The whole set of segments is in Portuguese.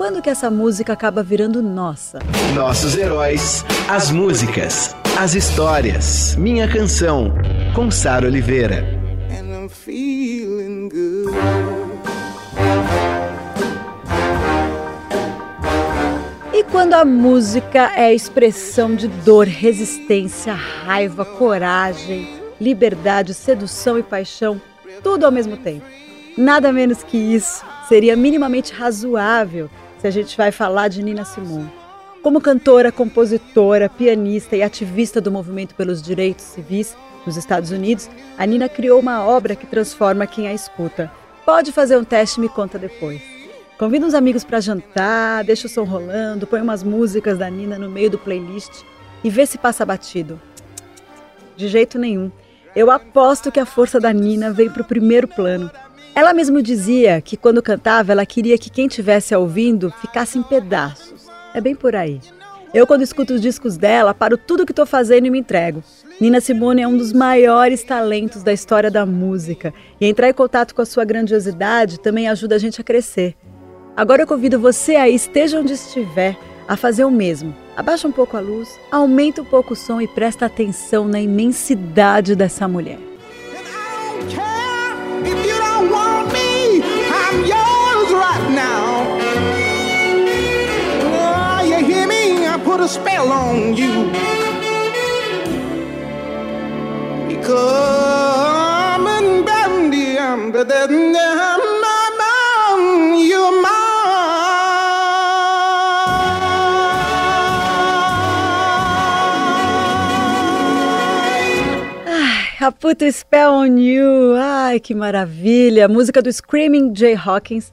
Quando que essa música acaba virando nossa? Nossos heróis, as músicas, as histórias. Minha Canção, com Sara Oliveira. E quando a música é a expressão de dor, resistência, raiva, coragem, liberdade, sedução e paixão, tudo ao mesmo tempo. Nada menos que isso seria minimamente razoável se a gente vai falar de Nina Simone. Como cantora, compositora, pianista e ativista do movimento pelos direitos civis nos Estados Unidos, a Nina criou uma obra que transforma quem a escuta. Pode fazer um teste e me conta depois. Convida uns amigos para jantar, deixa o som rolando, põe umas músicas da Nina no meio do playlist e vê se passa batido. De jeito nenhum. Eu aposto que a força da Nina vem para o primeiro plano. Ela mesmo dizia que quando cantava, ela queria que quem estivesse ouvindo ficasse em pedaços. É bem por aí. Eu, quando escuto os discos dela, paro tudo que estou fazendo e me entrego. Nina Simone é um dos maiores talentos da história da música. E entrar em contato com a sua grandiosidade também ajuda a gente a crescer. Agora eu convido você aí, esteja onde estiver, a fazer o mesmo. Abaixa um pouco a luz, aumenta um pouco o som e presta atenção na imensidade dessa mulher. Spell on you. I put a spell on you. Ai, que maravilha! Música do Screaming Jay Hawkins.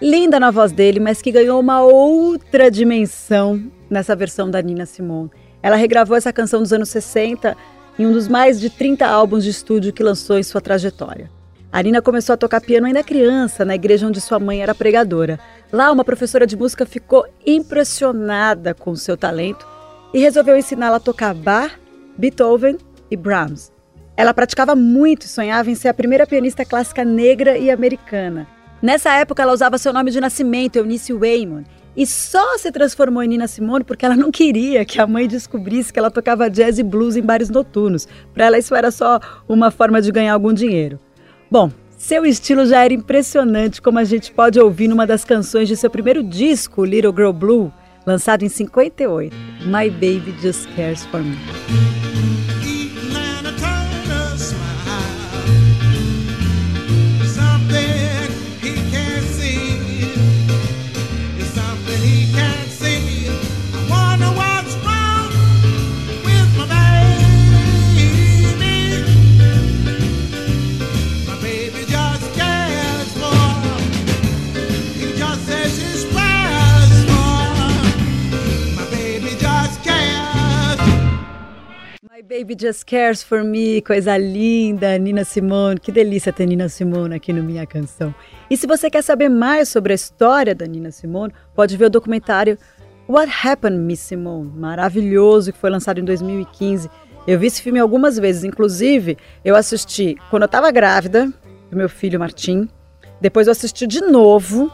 Linda na voz dele, mas que ganhou uma outra dimensão nessa versão da Nina Simone. Ela regravou essa canção dos anos 60 em um dos mais de 30 álbuns de estúdio que lançou em sua trajetória. A Nina começou a tocar piano ainda criança, na igreja onde sua mãe era pregadora. Lá, uma professora de música ficou impressionada com seu talento e resolveu ensiná-la a tocar Bach, Beethoven e Brahms. Ela praticava muito e sonhava em ser a primeira pianista clássica negra e americana. Nessa época, ela usava seu nome de nascimento, Eunice Waymon, e só se transformou em Nina Simone porque ela não queria que a mãe descobrisse que ela tocava jazz e blues em bares noturnos. Para ela isso era só uma forma de ganhar algum dinheiro. Bom, seu estilo já era impressionante, como a gente pode ouvir numa das canções de seu primeiro disco, Little Girl Blue, lançado em 58, My Baby Just Cares for Me. Just Cares For Me, coisa linda, Nina Simone, que delícia ter Nina Simone aqui no Minha Canção. E se você quer saber mais sobre a história da Nina Simone, pode ver o documentário What Happened, Miss Simone, maravilhoso, que foi lançado em 2015. Eu vi esse filme algumas vezes, inclusive eu assisti quando eu estava grávida do meu filho Martim, depois eu assisti de novo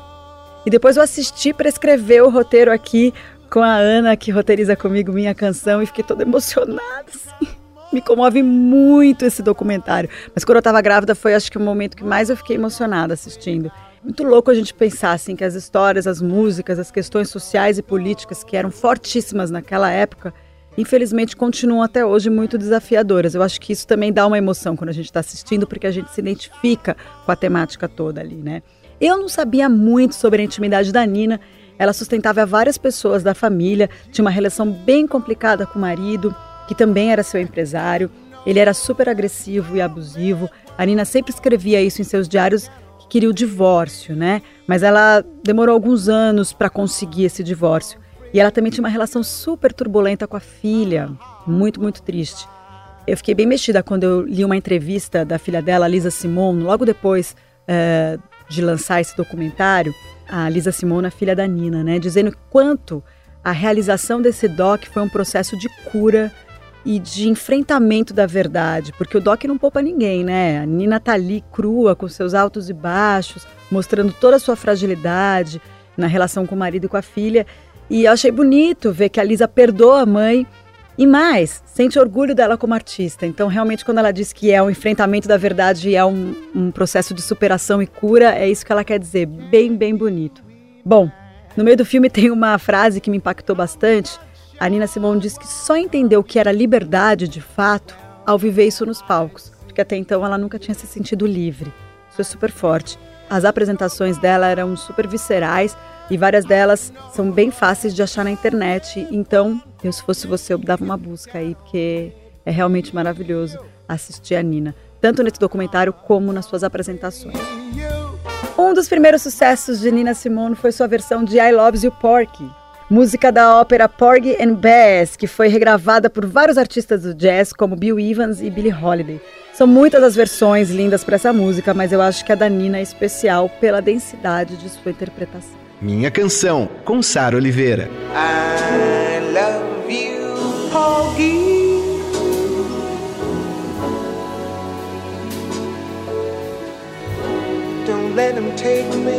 e depois eu assisti para escrever o roteiro aqui com a Ana, que roteiriza comigo minha canção, e fiquei toda emocionada. Assim. Me comove muito esse documentário. Mas quando eu estava grávida, foi acho que o momento que mais eu fiquei emocionada assistindo. Muito louco a gente pensar assim que as histórias, as músicas, as questões sociais e políticas que eram fortíssimas naquela época, infelizmente continuam até hoje muito desafiadoras. Eu acho que isso também dá uma emoção quando a gente está assistindo, porque a gente se identifica com a temática toda ali, né? Eu não sabia muito sobre a intimidade da Nina ela sustentava várias pessoas da família, tinha uma relação bem complicada com o marido, que também era seu empresário. Ele era super agressivo e abusivo. A Nina sempre escrevia isso em seus diários que queria o divórcio, né? Mas ela demorou alguns anos para conseguir esse divórcio. E ela também tinha uma relação super turbulenta com a filha, muito, muito triste. Eu fiquei bem mexida quando eu li uma entrevista da filha dela, Lisa Simone, logo depois uh, de lançar esse documentário, a Lisa Simone, a filha da Nina, né, dizendo quanto a realização desse doc foi um processo de cura e de enfrentamento da verdade, porque o doc não poupa ninguém, né? A Nina tá ali crua, com seus altos e baixos, mostrando toda a sua fragilidade na relação com o marido e com a filha. E eu achei bonito ver que a Lisa perdoa a mãe e mais, sente orgulho dela como artista. Então, realmente, quando ela diz que é um enfrentamento da verdade e é um, um processo de superação e cura, é isso que ela quer dizer. Bem, bem bonito. Bom, no meio do filme tem uma frase que me impactou bastante. A Nina Simone diz que só entendeu o que era liberdade de fato ao viver isso nos palcos, porque até então ela nunca tinha se sentido livre. Isso é super forte. As apresentações dela eram super viscerais, e várias delas são bem fáceis de achar na internet. Então, eu, se fosse você, eu dava uma busca aí, porque é realmente maravilhoso assistir a Nina, tanto nesse documentário como nas suas apresentações. Um dos primeiros sucessos de Nina Simone foi sua versão de I Loves You Porky, música da ópera Porgy and Bess, que foi regravada por vários artistas do jazz como Bill Evans e Billie Holiday. São muitas as versões lindas para essa música, mas eu acho que a da Nina é especial pela densidade de sua interpretação. Minha Canção, com Sara Oliveira. I love you, Porgy. Don't let him take me.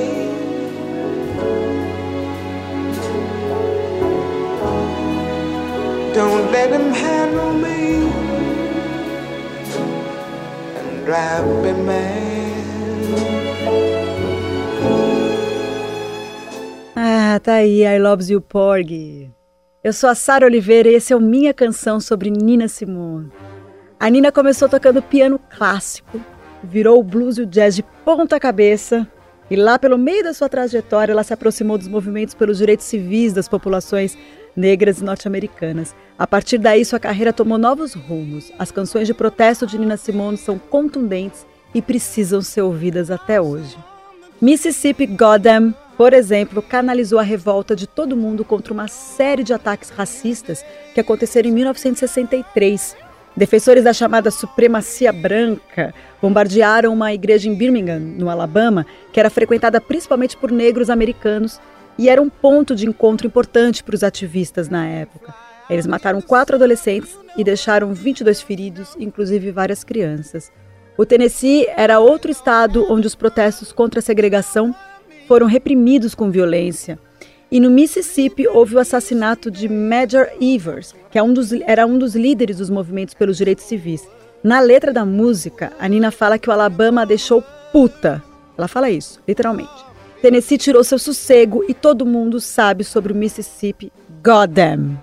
Ah, tá aí, I Loves You Porgy. Eu sou a Sara Oliveira e esse é o Minha Canção sobre Nina Simone. A Nina começou tocando piano clássico, virou o blues e o jazz de ponta cabeça e lá pelo meio da sua trajetória ela se aproximou dos movimentos pelos direitos civis das populações negras e norte-americanas. A partir daí sua carreira tomou novos rumos. As canções de protesto de Nina Simone são contundentes e precisam ser ouvidas até hoje. Mississippi Goddam por exemplo, canalizou a revolta de todo mundo contra uma série de ataques racistas que aconteceram em 1963. Defensores da chamada supremacia branca bombardearam uma igreja em Birmingham, no Alabama, que era frequentada principalmente por negros americanos e era um ponto de encontro importante para os ativistas na época. Eles mataram quatro adolescentes e deixaram 22 feridos, inclusive várias crianças. O Tennessee era outro estado onde os protestos contra a segregação foram reprimidos com violência. E no Mississippi houve o assassinato de Major Evers, que é era um dos líderes dos movimentos pelos direitos civis. Na letra da música, a Nina fala que o Alabama a deixou puta. Ela fala isso, literalmente. Tennessee tirou seu sossego e todo mundo sabe sobre o Mississippi Goddamn.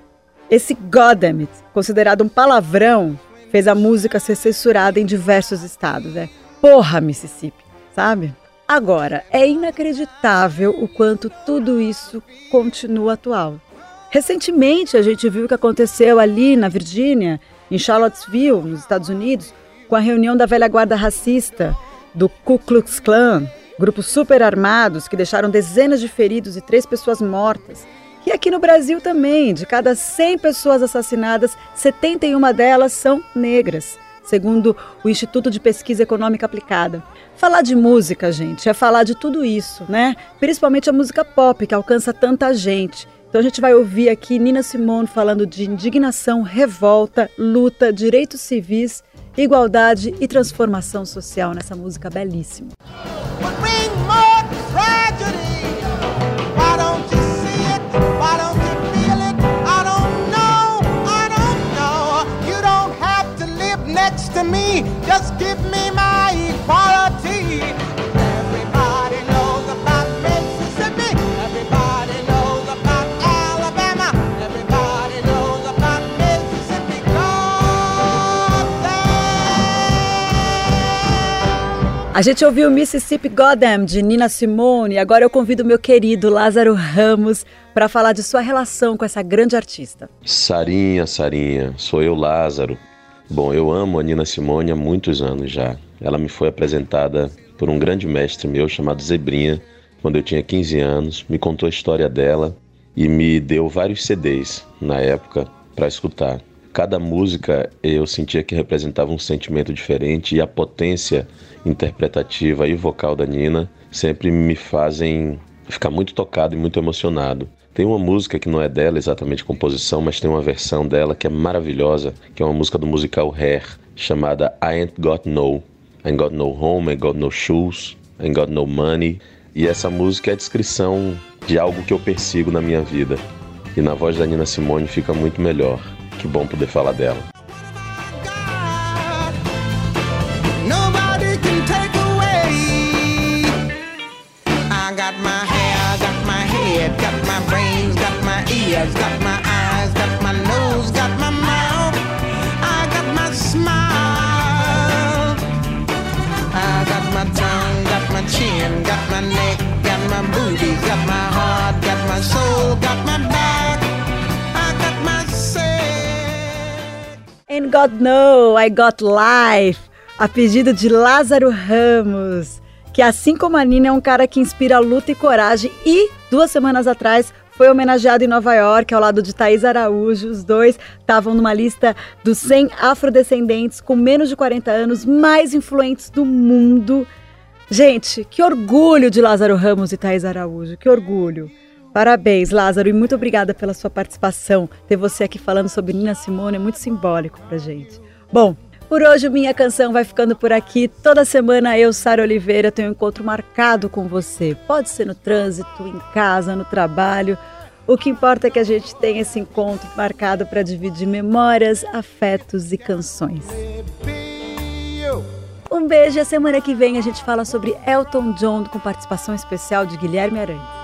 Esse goddamn, considerado um palavrão, fez a música ser censurada em diversos estados. Né? Porra, Mississippi, sabe? Agora, é inacreditável o quanto tudo isso continua atual. Recentemente, a gente viu o que aconteceu ali na Virgínia, em Charlottesville, nos Estados Unidos, com a reunião da velha guarda racista do Ku Klux Klan, grupos super armados que deixaram dezenas de feridos e três pessoas mortas. E aqui no Brasil também, de cada 100 pessoas assassinadas, 71 delas são negras segundo o Instituto de Pesquisa Econômica Aplicada. Falar de música, gente, é falar de tudo isso, né? Principalmente a música pop, que alcança tanta gente. Então a gente vai ouvir aqui Nina Simone falando de indignação, revolta, luta, direitos civis, igualdade e transformação social nessa música belíssima. me. Just give me my equality. Everybody knows about Mississippi. Everybody knows about Alabama. Everybody knows about Mississippi. A gente ouviu Mississippi Goddam de Nina Simone. Agora eu convido meu querido Lázaro Ramos para falar de sua relação com essa grande artista. Sarinha, Sarinha, sou eu, Lázaro. Bom, eu amo a Nina Simone há muitos anos já. Ela me foi apresentada por um grande mestre meu chamado Zebrinha, quando eu tinha 15 anos, me contou a história dela e me deu vários CDs na época para escutar. Cada música eu sentia que representava um sentimento diferente e a potência interpretativa e vocal da Nina sempre me fazem ficar muito tocado e muito emocionado. Tem uma música que não é dela exatamente composição, mas tem uma versão dela que é maravilhosa, que é uma música do musical Hair, chamada I Ain't Got No. I Ain't Got No Home, I Ain't Got No Shoes, I Ain't Got No Money. E essa música é a descrição de algo que eu persigo na minha vida. E na voz da Nina Simone fica muito melhor. Que bom poder falar dela. God know I got life. A pedido de Lázaro Ramos, que assim como a Nina é um cara que inspira luta e coragem e duas semanas atrás foi homenageado em Nova York ao lado de Thaís Araújo. Os dois estavam numa lista dos 100 afrodescendentes com menos de 40 anos mais influentes do mundo. Gente, que orgulho de Lázaro Ramos e Thaís Araújo, que orgulho. Parabéns, Lázaro, e muito obrigada pela sua participação. Ter você aqui falando sobre Nina Simone é muito simbólico pra gente. Bom, por hoje, minha canção vai ficando por aqui. Toda semana eu, Sara Oliveira, tenho um encontro marcado com você. Pode ser no trânsito, em casa, no trabalho. O que importa é que a gente tenha esse encontro marcado para dividir memórias, afetos e canções. Um beijo e a semana que vem a gente fala sobre Elton John com participação especial de Guilherme Aranha.